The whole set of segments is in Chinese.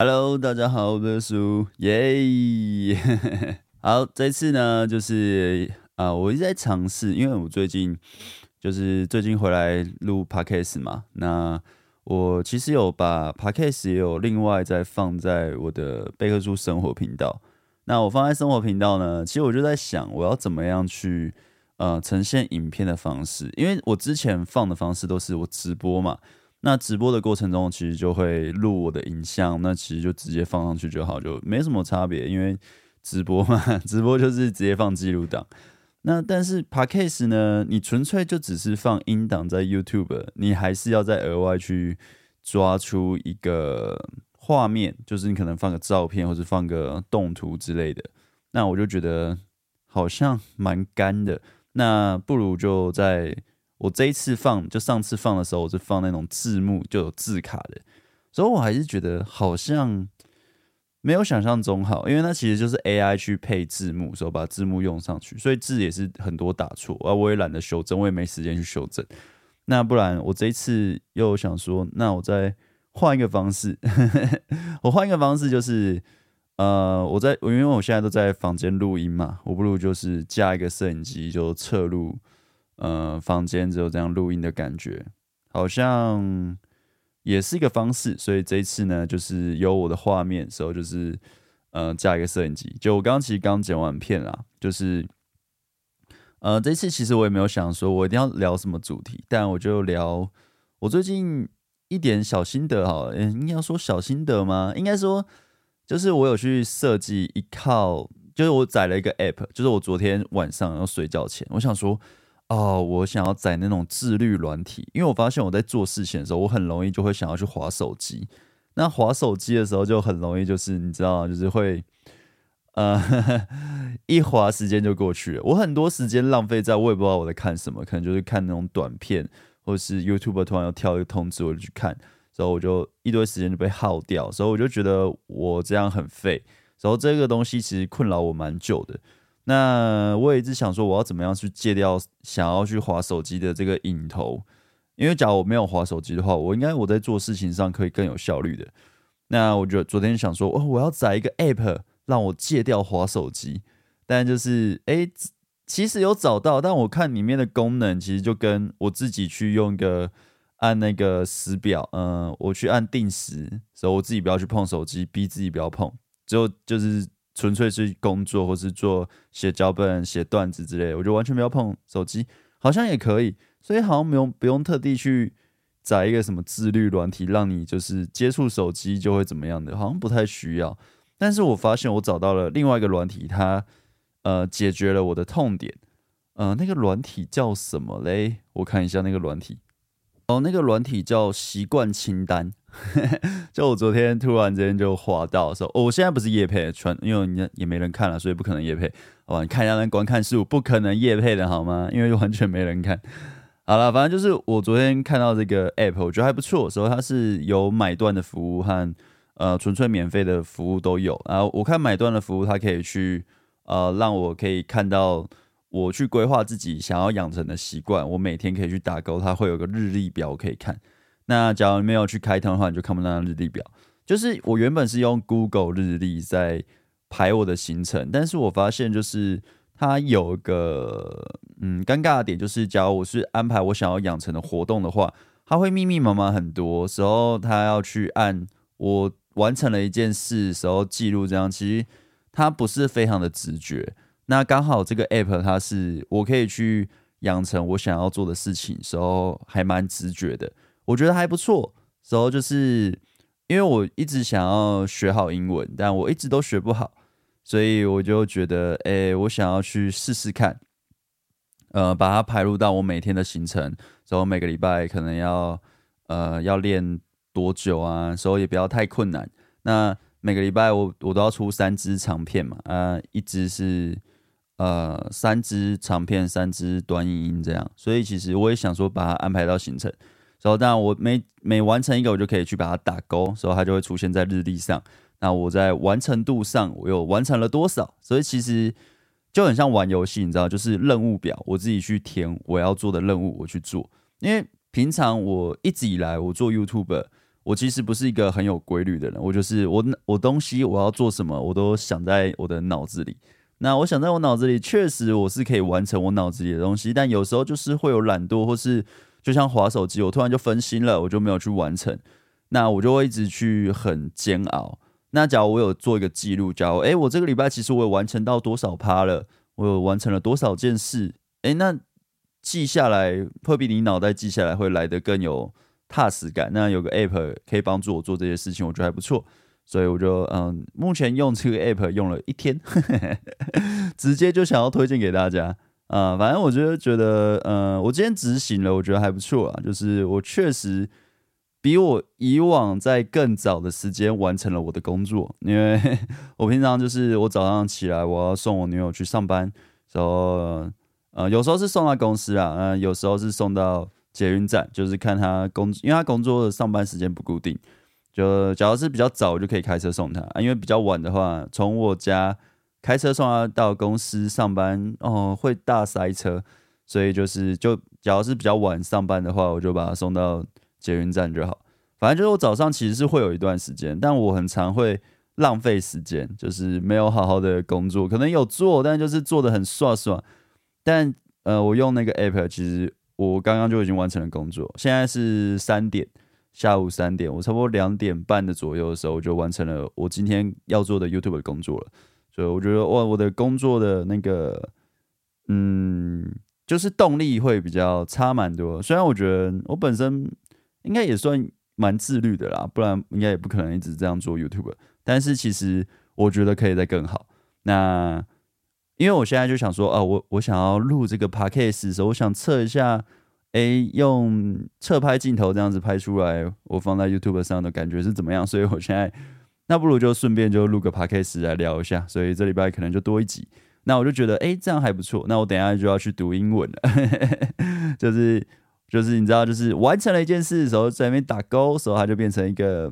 Hello，大家好，我是叔，耶！好，这次呢，就是啊、我一直在尝试，因为我最近就是最近回来录 Podcast 嘛，那我其实有把 Podcast 也有另外再放在我的贝克书生活频道。那我放在生活频道呢，其实我就在想，我要怎么样去呃呈现影片的方式，因为我之前放的方式都是我直播嘛。那直播的过程中，其实就会录我的影像，那其实就直接放上去就好，就没什么差别。因为直播嘛，直播就是直接放记录档。那但是 Podcast 呢，你纯粹就只是放音档在 YouTube，你还是要再额外去抓出一个画面，就是你可能放个照片或者放个动图之类的。那我就觉得好像蛮干的，那不如就在。我这一次放，就上次放的时候，我是放那种字幕就有字卡的，所以我还是觉得好像没有想象中好，因为它其实就是 AI 去配字幕，所以把字幕用上去，所以字也是很多打错，而我也懒得修正，我也没时间去修正。那不然我这一次又想说，那我再换一个方式，我换一个方式就是，呃，我在因为我现在都在房间录音嘛，我不如就是加一个摄影机就侧录。呃，房间只有这样录音的感觉，好像也是一个方式。所以这一次呢，就是有我的画面时候，就是呃加一个摄影机。就我刚刚其实刚剪完片啦，就是呃这次其实我也没有想说我一定要聊什么主题，但我就聊我最近一点小心得哈。嗯，应该要说小心得吗？应该说就是我有去设计一套，就是我载了一个 app，就是我昨天晚上要睡觉前，我想说。哦，我想要载那种自律软体，因为我发现我在做事情的时候，我很容易就会想要去滑手机。那滑手机的时候就很容易，就是你知道，就是会呃 一滑时间就过去了。我很多时间浪费在我也不知道我在看什么，可能就是看那种短片，或是 YouTube 突然要跳一个通知，我就去看，所以我就一堆时间就被耗掉。所以我就觉得我这样很废。然后这个东西其实困扰我蛮久的。那我也一直想说，我要怎么样去戒掉想要去滑手机的这个瘾头？因为假如我没有滑手机的话，我应该我在做事情上可以更有效率的。那我就昨天想说，哦，我要载一个 app 让我戒掉滑手机。但就是，哎，其实有找到，但我看里面的功能其实就跟我自己去用一个按那个时表，嗯，我去按定时，所以我自己不要去碰手机，逼自己不要碰，只有就是。纯粹是工作，或是做写脚本、写段子之类，我就完全不要碰手机，好像也可以。所以好像不用不用特地去载一个什么自律软体，让你就是接触手机就会怎么样的，好像不太需要。但是我发现我找到了另外一个软体，它呃解决了我的痛点。呃，那个软体叫什么嘞？我看一下那个软体。哦，那个软体叫习惯清单。就我昨天突然之间就滑到说，哦，我现在不是夜配，穿因为你也没人看了，所以不可能夜配。好吧，你看一下那观看数，不可能夜配的好吗？因为完全没人看。好了，反正就是我昨天看到这个 app，我觉得还不错。所以它是有买断的服务和呃纯粹免费的服务都有。然后我看买断的服务，它可以去呃让我可以看到我去规划自己想要养成的习惯，我每天可以去打勾，它会有个日历表可以看。那假如没有去开通的话，你就看不到日历表。就是我原本是用 Google 日历在排我的行程，但是我发现就是它有一个嗯尴尬的点，就是假如我是安排我想要养成的活动的话，它会密密麻麻很多时候，它要去按我完成了一件事时候记录，这样其实它不是非常的直觉。那刚好这个 App 它是我可以去养成我想要做的事情时候，还蛮直觉的。我觉得还不错，然后就是因为我一直想要学好英文，但我一直都学不好，所以我就觉得，哎，我想要去试试看，呃，把它排入到我每天的行程，然后每个礼拜可能要，呃，要练多久啊？所以也不要太困难。那每个礼拜我我都要出三支长片嘛，啊、一支是呃三支长片，三支短影音这样，所以其实我也想说把它安排到行程。然后，当然我每每完成一个，我就可以去把它打勾，所以它就会出现在日历上。那我在完成度上，我又完成了多少？所以其实就很像玩游戏，你知道，就是任务表，我自己去填我要做的任务，我去做。因为平常我一直以来我做 YouTube，我其实不是一个很有规律的人，我就是我我东西我要做什么，我都想在我的脑子里。那我想在我脑子里，确实我是可以完成我脑子里的东西，但有时候就是会有懒惰，或是就像滑手机，我突然就分心了，我就没有去完成。那我就会一直去很煎熬。那假如我有做一个记录，假如诶，我这个礼拜其实我有完成到多少趴了，我有完成了多少件事，诶，那记下来会比你脑袋记下来会来得更有踏实感。那有个 app 可以帮助我做这些事情，我觉得还不错，所以我就嗯，目前用这个 app 用了一天，直接就想要推荐给大家、呃。反正我觉得觉得，嗯，我今天执行了，我觉得还不错啊，就是我确实。比我以往在更早的时间完成了我的工作，因为 我平常就是我早上起来，我要送我女友去上班，然后呃有时候是送到公司啊，嗯、呃，有时候是送到捷运站，就是看她工，因为她工作的上班时间不固定，就假如是比较早，我就可以开车送她，因为比较晚的话，从我家开车送他到公司上班，哦，会大塞车，所以就是就假如是比较晚上班的话，我就把他送到。捷运站就好，反正就是我早上其实是会有一段时间，但我很常会浪费时间，就是没有好好的工作，可能有做，但就是做的很刷刷。但呃，我用那个 app，其实我刚刚就已经完成了工作。现在是三点，下午三点，我差不多两点半的左右的时候我就完成了我今天要做的 YouTube 的工作了。所以我觉得哇，我的工作的那个，嗯，就是动力会比较差蛮多。虽然我觉得我本身。应该也算蛮自律的啦，不然应该也不可能一直这样做 YouTube。但是其实我觉得可以再更好。那因为我现在就想说，啊，我我想要录这个 Podcast 的时候，我想测一下，诶，用侧拍镜头这样子拍出来，我放在 YouTube 上的感觉是怎么样？所以我现在那不如就顺便就录个 Podcast 来聊一下。所以这礼拜可能就多一集。那我就觉得，诶，这样还不错。那我等下就要去读英文了，就是。就是你知道，就是完成了一件事的时候，在那边打勾的时候，它就变成一个，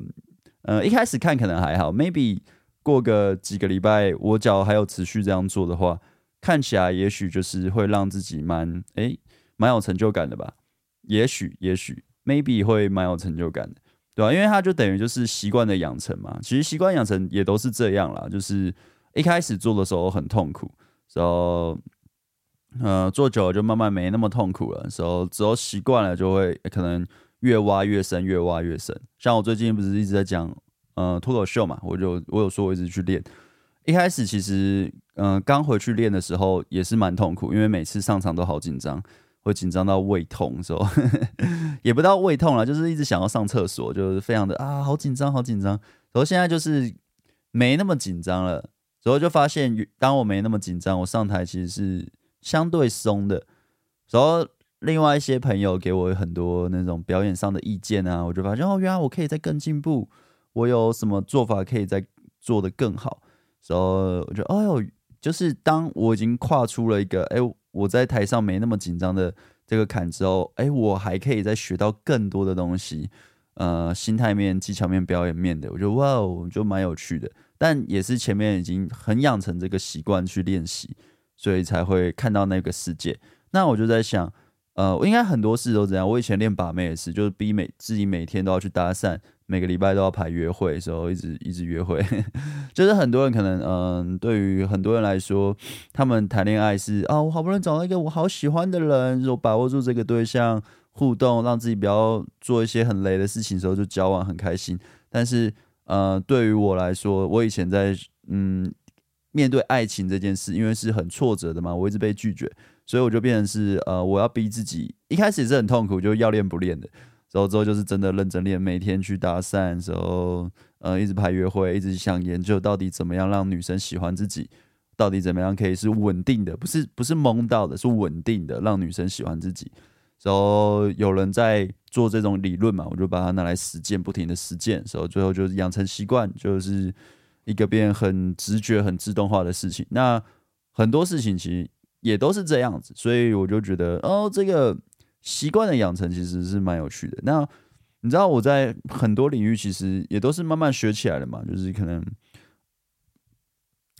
呃，一开始看可能还好，maybe 过个几个礼拜，我脚还有持续这样做的话，看起来也许就是会让自己蛮，诶，蛮有成就感的吧？也许，也许，maybe 会蛮有成就感的，对吧？因为它就等于就是习惯的养成嘛。其实习惯养成也都是这样啦，就是一开始做的时候很痛苦，然后。呃，做久了就慢慢没那么痛苦了，时候之后习惯了就会可能越挖越深，越挖越深。像我最近不是一直在讲呃脱口秀嘛，我就我有说我一直去练。一开始其实嗯、刚回去练的时候也是蛮痛苦，因为每次上场都好紧张，会紧张到胃痛，时候 也不到胃痛了，就是一直想要上厕所，就是非常的啊好紧张好紧张。然后现在就是没那么紧张了，然后就发现当我没那么紧张，我上台其实是。相对松的，然后另外一些朋友给我很多那种表演上的意见啊，我就发现哦，原来我可以再更进步，我有什么做法可以再做得更好。然后我觉得，哎呦，就是当我已经跨出了一个，哎，我在台上没那么紧张的这个坎之后，哎，我还可以再学到更多的东西，呃，心态面、技巧面、表演面的，我觉得哇哦，就蛮有趣的。但也是前面已经很养成这个习惯去练习。所以才会看到那个世界。那我就在想，呃，我应该很多事都这样。我以前练把妹也是，就是逼每自己每天都要去搭讪，每个礼拜都要排约会，时候一直一直约会。就是很多人可能，嗯、对于很多人来说，他们谈恋爱是啊，我好不容易找到一个我好喜欢的人，就把握住这个对象互动，让自己不要做一些很雷的事情的时候就交往很开心。但是，呃，对于我来说，我以前在嗯。面对爱情这件事，因为是很挫折的嘛，我一直被拒绝，所以我就变成是呃，我要逼自己。一开始也是很痛苦，就要练不练的，然后之后就是真的认真练，每天去搭讪，时候呃，一直排约会，一直想研究到底怎么样让女生喜欢自己，到底怎么样可以是稳定的，不是不是蒙到的，是稳定的让女生喜欢自己。然后有人在做这种理论嘛，我就把它拿来实践，不停的实践，然后最后就是养成习惯，就是。一个变很直觉、很自动化的事情，那很多事情其实也都是这样子，所以我就觉得哦，这个习惯的养成其实是蛮有趣的。那你知道我在很多领域其实也都是慢慢学起来的嘛，就是可能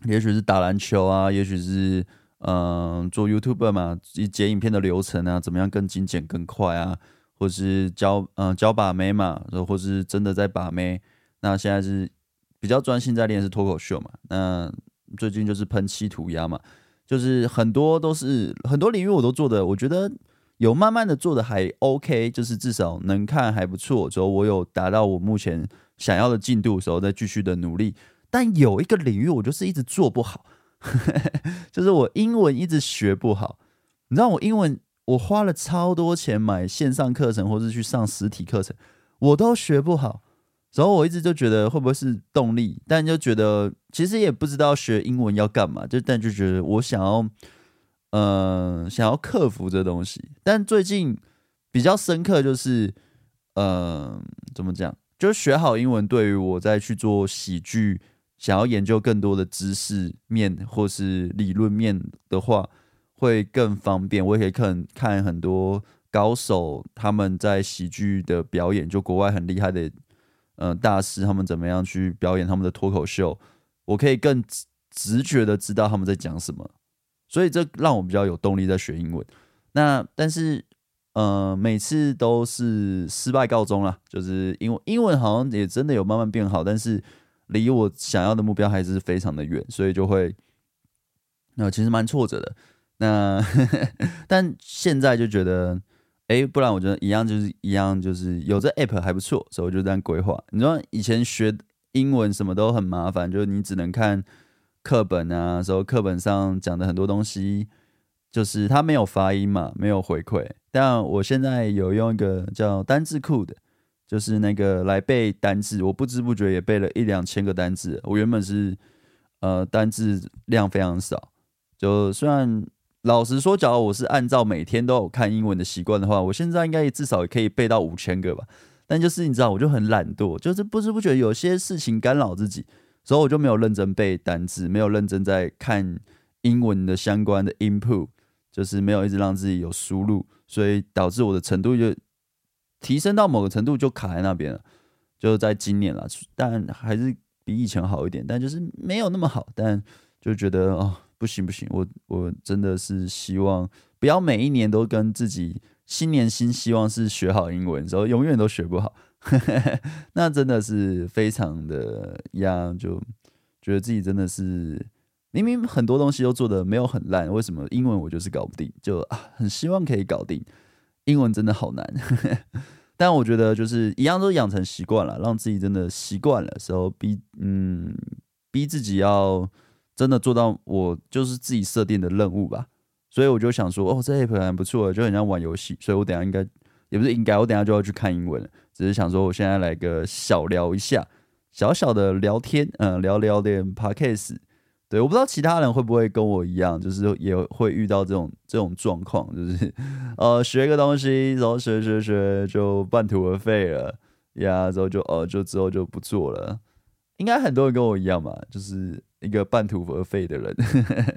也许是打篮球啊，也许是嗯、做 YouTuber 嘛，剪影片的流程啊，怎么样更精简、更快啊，或是教嗯、教把妹嘛，然后或是真的在把妹。那现在是比较专心在练是脱口秀嘛。那最近就是喷漆涂鸦嘛，就是很多都是很多领域我都做的，我觉得有慢慢的做的还 OK，就是至少能看还不错。之后我有达到我目前想要的进度的时候，再继续的努力。但有一个领域我就是一直做不好，就是我英文一直学不好。你知道我英文我花了超多钱买线上课程，或是去上实体课程，我都学不好。然后我一直就觉得会不会是动力，但就觉得其实也不知道学英文要干嘛，就但就觉得我想要，呃，想要克服这东西。但最近比较深刻就是，呃，怎么讲？就是学好英文对于我再去做喜剧，想要研究更多的知识面或是理论面的话，会更方便。我也可以看看很多高手他们在喜剧的表演，就国外很厉害的。嗯、呃，大师他们怎么样去表演他们的脱口秀？我可以更直直觉的知道他们在讲什么，所以这让我比较有动力在学英文。那但是，呃，每次都是失败告终了，就是英文英文好像也真的有慢慢变好，但是离我想要的目标还是非常的远，所以就会，那、其实蛮挫折的。那 但现在就觉得。哎，不然我觉得一样就是一样，就是有这 app 还不错，所以我就这样规划。你说以前学英文什么都很麻烦，就是你只能看课本啊，时候课本上讲的很多东西，就是它没有发音嘛，没有回馈。但我现在有用一个叫单字库的，就是那个来背单字，我不知不觉也背了一两千个单字。我原本是呃单字量非常少，就虽然。老实说，假如我是按照每天都有看英文的习惯的话，我现在应该至少也可以背到五千个吧。但就是你知道，我就很懒惰，就是不知不觉有些事情干扰自己，所以我就没有认真背单词，没有认真在看英文的相关的 input，就是没有一直让自己有输入，所以导致我的程度就提升到某个程度就卡在那边了。就在今年了，但还是比以前好一点，但就是没有那么好，但就觉得哦。不行不行，我我真的是希望不要每一年都跟自己新年新希望是学好英文，然后永远都学不好，那真的是非常的呀，就觉得自己真的是明明很多东西都做的没有很烂，为什么英文我就是搞不定？就啊，很希望可以搞定，英文真的好难。但我觉得就是一样都养成习惯了，让自己真的习惯了时候逼嗯逼自己要。真的做到我就是自己设定的任务吧，所以我就想说，哦，这 app 还不错，就很像玩游戏，所以我等下应该也不是应该，我等下就要去看英文了。只是想说，我现在来个小聊一下，小小的聊天，嗯，聊聊点 podcast。对，我不知道其他人会不会跟我一样，就是也会遇到这种这种状况，就是呃，学个东西，然后学学学就半途而废了，呀，然后就呃，就之后就不做了。应该很多人跟我一样嘛，就是。一个半途而废的人，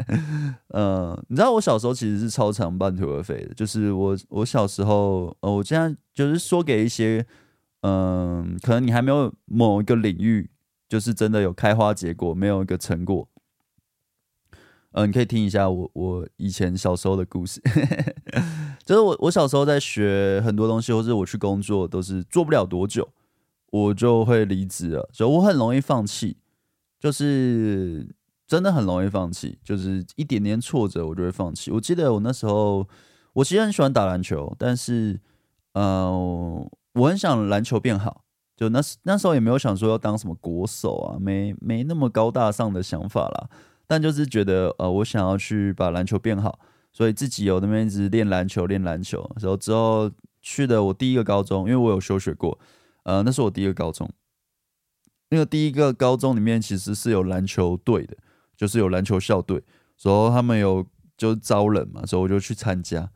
嗯、你知道我小时候其实是超常半途而废的，就是我我小时候，呃，我这样就是说给一些，嗯、可能你还没有某一个领域，就是真的有开花结果，没有一个成果，嗯、你可以听一下我我以前小时候的故事，就是我我小时候在学很多东西，或者我去工作，都是做不了多久，我就会离职了，所以我很容易放弃。就是真的很容易放弃，就是一点点挫折我就会放弃。我记得我那时候，我其实很喜欢打篮球，但是呃，我很想篮球变好，就那那时候也没有想说要当什么国手啊，没没那么高大上的想法啦。但就是觉得呃，我想要去把篮球变好，所以自己有那边一直练篮球，练篮球。然后之后去的我第一个高中，因为我有休学过，呃，那是我第一个高中。那个第一个高中里面其实是有篮球队的，就是有篮球校队，然后他们有就招人嘛，所以我就去参加。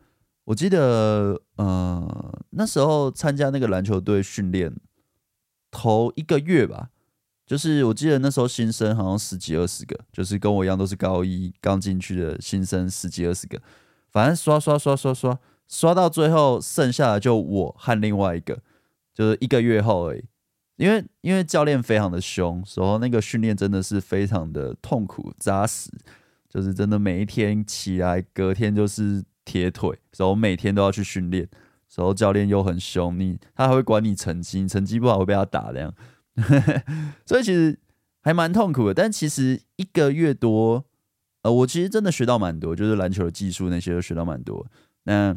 我记得，呃，那时候参加那个篮球队训练，头一个月吧，就是我记得那时候新生好像十几二十个，就是跟我一样都是高一刚进去的新生十几二十个，反正刷刷刷刷刷刷到最后剩下的就我和另外一个，就是一个月后而已。因为因为教练非常的凶，然后那个训练真的是非常的痛苦扎实，就是真的每一天起来隔天就是铁腿，然后每天都要去训练，然后教练又很凶，你他还会管你成绩，你成绩不好会被他打这样，所以其实还蛮痛苦的。但其实一个月多，呃，我其实真的学到蛮多，就是篮球的技术那些都学到蛮多。那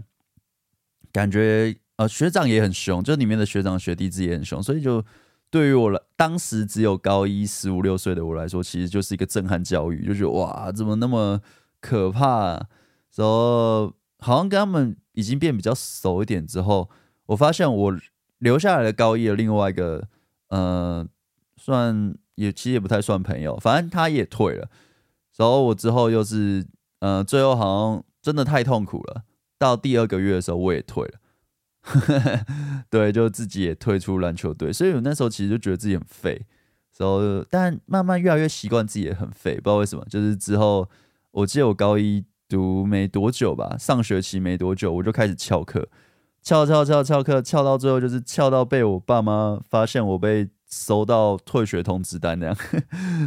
感觉呃学长也很凶，就里面的学长学弟制也很凶，所以就对于我来，当时只有高一十五六岁的我来说，其实就是一个震撼教育，就觉得哇，怎么那么可怕？然后好像跟他们。已经变比较熟一点之后，我发现我留下来的高一的另外一个，呃，算也其实也不太算朋友，反正他也退了。然后我之后又是，呃，最后好像真的太痛苦了。到第二个月的时候，我也退了，对，就自己也退出篮球队。所以我那时候其实就觉得自己很废。然后，但慢慢越来越习惯自己也很废，不知道为什么。就是之后，我记得我高一。读没多久吧，上学期没多久，我就开始翘课，翘翘翘翘课，翘到最后就是翘到被我爸妈发现我被收到退学通知单那样，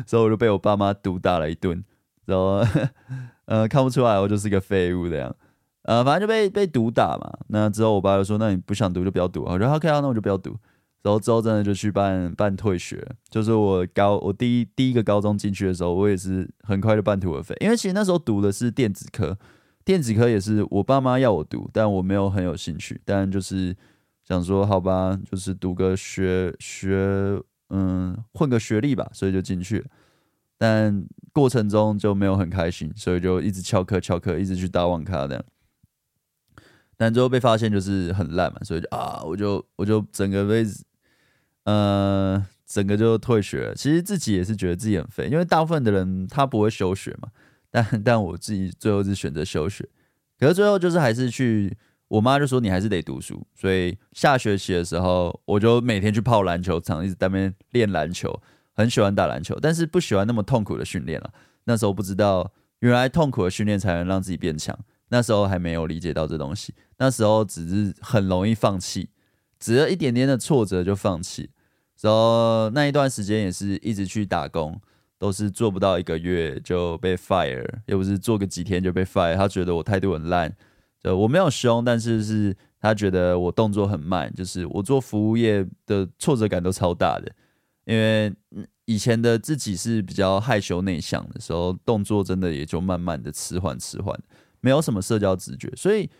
所以我就被我爸妈毒打了一顿，然后 呃看不出来我就是个废物这样，呃反正就被被毒打嘛。那之后我爸就说：“那你不想读就不要读。”我说：“OK 啊，那我就不要读。”然后之后真的就去办办退学，就是我高我第一第一个高中进去的时候，我也是很快就半途而废，因为其实那时候读的是电子科，电子科也是我爸妈要我读，但我没有很有兴趣，但就是想说好吧，就是读个学学嗯混个学历吧，所以就进去，但过程中就没有很开心，所以就一直翘课翘课，一直去打网咖这样。但最后被发现就是很烂嘛，所以就啊，我就我就整个被。呃，整个就退学了。其实自己也是觉得自己很废，因为大部分的人他不会休学嘛。但但我自己最后是选择休学。可是最后就是还是去，我妈就说你还是得读书。所以下学期的时候，我就每天去泡篮球场，一直在那边练篮球，很喜欢打篮球，但是不喜欢那么痛苦的训练了。那时候不知道，原来痛苦的训练才能让自己变强。那时候还没有理解到这东西，那时候只是很容易放弃。只有一点点的挫折就放弃，然后那一段时间也是一直去打工，都是做不到一个月就被 fire，又不是做个几天就被 fire。他觉得我态度很烂，就我没有凶，但是是他觉得我动作很慢，就是我做服务业的挫折感都超大的，因为以前的自己是比较害羞内向的时候，动作真的也就慢慢的迟缓迟缓，没有什么社交直觉，所以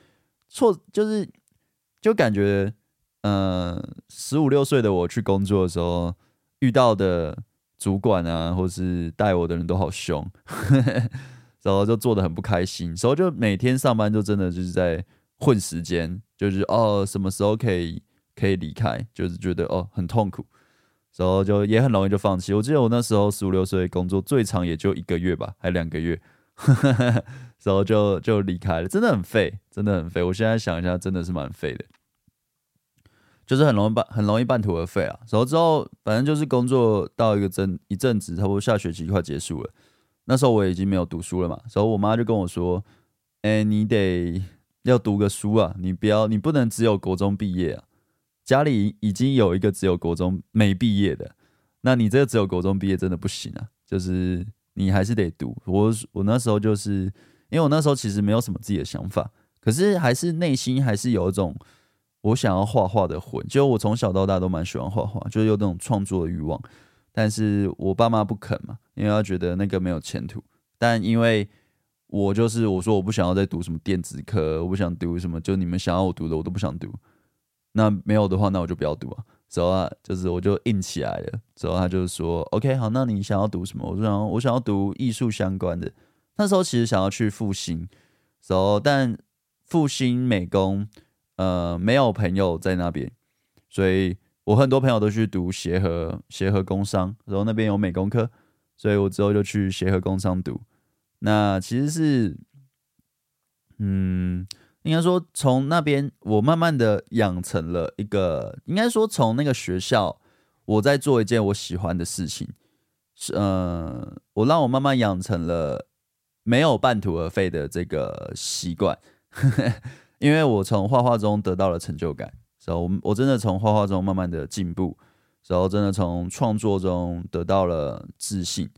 错就是就感觉。嗯，十五六岁的我去工作的时候，遇到的主管啊，或是带我的人都好凶，然后就做得很不开心，所以就每天上班就真的就是在混时间，就是哦什么时候可以可以离开，就是觉得哦很痛苦，然后就也很容易就放弃。我记得我那时候十五六岁工作最长也就一个月吧，还两个月，然后就就离开了，真的很废，真的很废。我现在想一下，真的是蛮废的。就是很容易半很容易半途而废啊，然后之后反正就是工作到一个阵一阵子，差不多下学期快结束了，那时候我已经没有读书了嘛，然后我妈就跟我说：“哎、你得要读个书啊，你不要你不能只有国中毕业啊，家里已经有一个只有国中没毕业的，那你这个只有国中毕业真的不行啊，就是你还是得读。我”我那时候就是因为我那时候其实没有什么自己的想法，可是还是内心还是有一种。我想要画画的魂，就我从小到大都蛮喜欢画画，就是有那种创作的欲望。但是我爸妈不肯嘛，因为他觉得那个没有前途。但因为我就是我说我不想要再读什么电子科，我不想读什么，就你们想要我读的我都不想读。那没有的话，那我就不要读啊。之后啊，就是我就硬起来了。之后他就说：“OK，好，那你想要读什么？”我说：“想我想要读艺术相关的。”那时候其实想要去复兴，之后但复兴美工。呃，没有朋友在那边，所以我很多朋友都去读协和协和工商，然后那边有美工科，所以我之后就去协和工商读。那其实是，嗯，应该说从那边我慢慢的养成了一个，应该说从那个学校我在做一件我喜欢的事情，是呃，我让我慢慢养成了没有半途而废的这个习惯。因为我从画画中得到了成就感，然后我我真的从画画中慢慢的进步，然后真的从创作中得到了自信，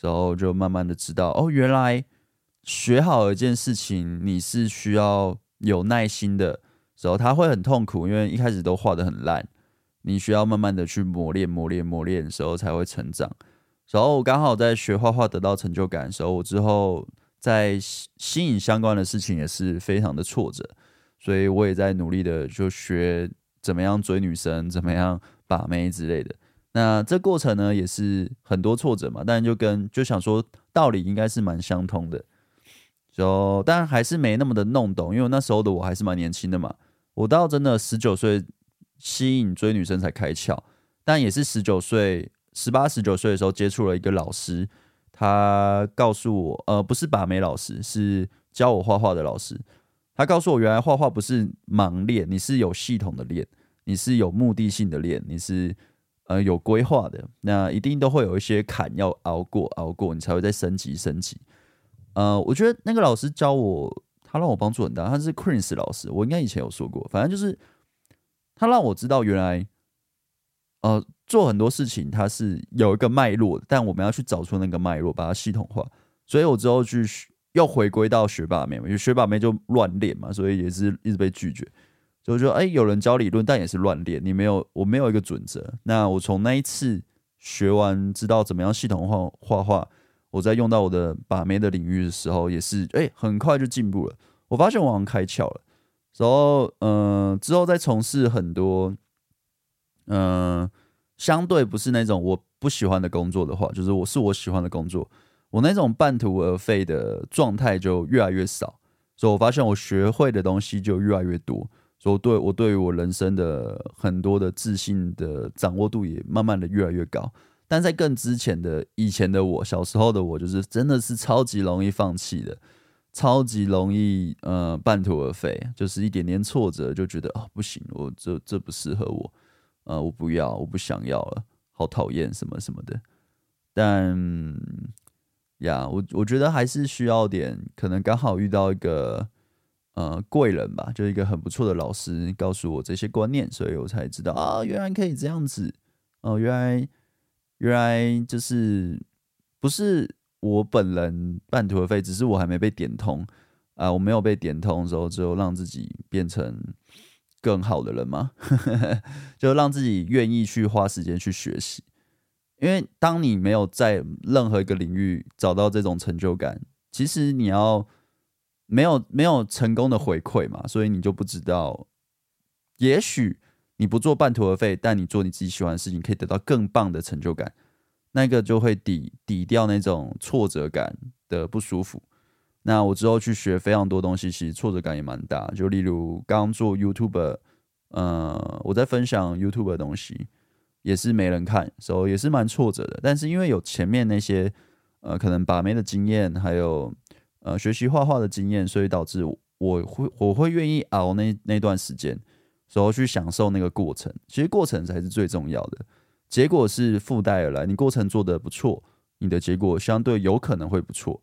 然后就慢慢的知道哦，原来学好一件事情你是需要有耐心的，时候，他会很痛苦，因为一开始都画的很烂，你需要慢慢的去磨练、磨练、磨练的时候才会成长。然后我刚好在学画画得到成就感的时候，我之后在吸引相关的事情也是非常的挫折，所以我也在努力的就学怎么样追女生，怎么样把妹之类的。那这过程呢，也是很多挫折嘛，但就跟就想说道理应该是蛮相通的，就但还是没那么的弄懂，因为那时候的我还是蛮年轻的嘛，我到真的十九岁吸引追女生才开窍，但也是十九岁、十八、十九岁的时候接触了一个老师，他告诉我，呃，不是把妹老师，是教我画画的老师，他告诉我，原来画画不是盲练，你是有系统的练，你是有目的性的练，你是。呃，有规划的，那一定都会有一些坎要熬过，熬过你才会再升级升级。呃，我觉得那个老师教我，他让我帮助很大。他是 Chris 老师，我应该以前有说过。反正就是他让我知道，原来呃做很多事情它是有一个脉络，但我们要去找出那个脉络，把它系统化。所以我之后去又回归到学霸妹，因为学霸妹就乱练嘛，所以也是一直被拒绝。就说，哎，有人教理论，但也是乱练。你没有，我没有一个准则。那我从那一次学完，知道怎么样系统化画画，我在用到我的把妹的领域的时候，也是，哎，很快就进步了。我发现我好像开窍了。然后，嗯，之后再从事很多，嗯，相对不是那种我不喜欢的工作的话，就是我是我喜欢的工作，我那种半途而废的状态就越来越少。所以我发现我学会的东西就越来越多。所以我对我对于我人生的很多的自信的掌握度也慢慢的越来越高，但在更之前的以前的我，小时候的我，就是真的是超级容易放弃的，超级容易呃半途而废，就是一点点挫折就觉得、哦、不行，我这这不适合我，呃我不要，我不想要了，好讨厌什么什么的。但呀，我我觉得还是需要点，可能刚好遇到一个。呃，贵人吧，就一个很不错的老师告诉我这些观念，所以我才知道啊，原来可以这样子。哦、原来原来就是不是我本人半途而废，只是我还没被点通啊、我没有被点通的时候，就让自己变成更好的人吗？就让自己愿意去花时间去学习，因为当你没有在任何一个领域找到这种成就感，其实你要。没有没有成功的回馈嘛，所以你就不知道。也许你不做半途而废，但你做你自己喜欢的事情，可以得到更棒的成就感。那个就会抵抵掉那种挫折感的不舒服。那我之后去学非常多东西，其实挫折感也蛮大。就例如刚做 YouTube，呃，我在分享 YouTube 的东西，也是没人看，所以也是蛮挫折的。但是因为有前面那些呃，可能把妹的经验，还有。呃，学习画画的经验，所以导致我会我会愿意熬那那段时间，然后去享受那个过程。其实过程才是最重要的，结果是附带而来。你过程做得不错，你的结果相对有可能会不错，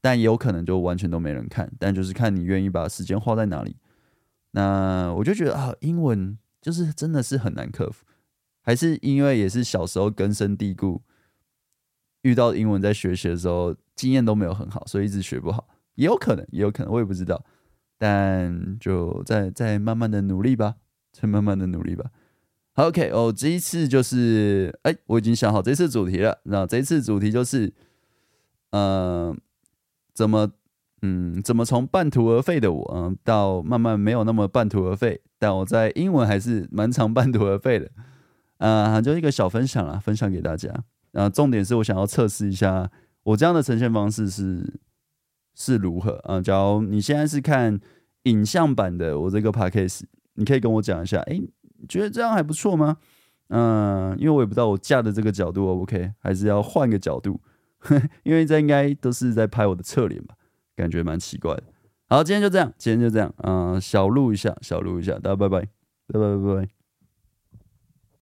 但也有可能就完全都没人看。但就是看你愿意把时间花在哪里。那我就觉得啊，英文就是真的是很难克服，还是因为也是小时候根深蒂固。遇到英文在学习的时候，经验都没有很好，所以一直学不好，也有可能，也有可能，我也不知道。但就再再慢慢的努力吧，再慢慢的努力吧。好，OK，哦，这一次就是，哎，我已经想好这次主题了。那这次主题就是，呃，怎么，嗯，怎么从半途而废的我，嗯，到慢慢没有那么半途而废，但我在英文还是蛮常半途而废的。啊、就一个小分享啦，分享给大家。然后，重点是我想要测试一下我这样的呈现方式是是如何啊？假如你现在是看影像版的我这个 podcast，你可以跟我讲一下，哎，你觉得这样还不错吗？嗯，因为我也不知道我架的这个角度 OK，还是要换个角度，因为这应该都是在拍我的侧脸吧，感觉蛮奇怪的。好，今天就这样，今天就这样，嗯，小录一下，小录一下，大家拜拜，拜拜拜拜。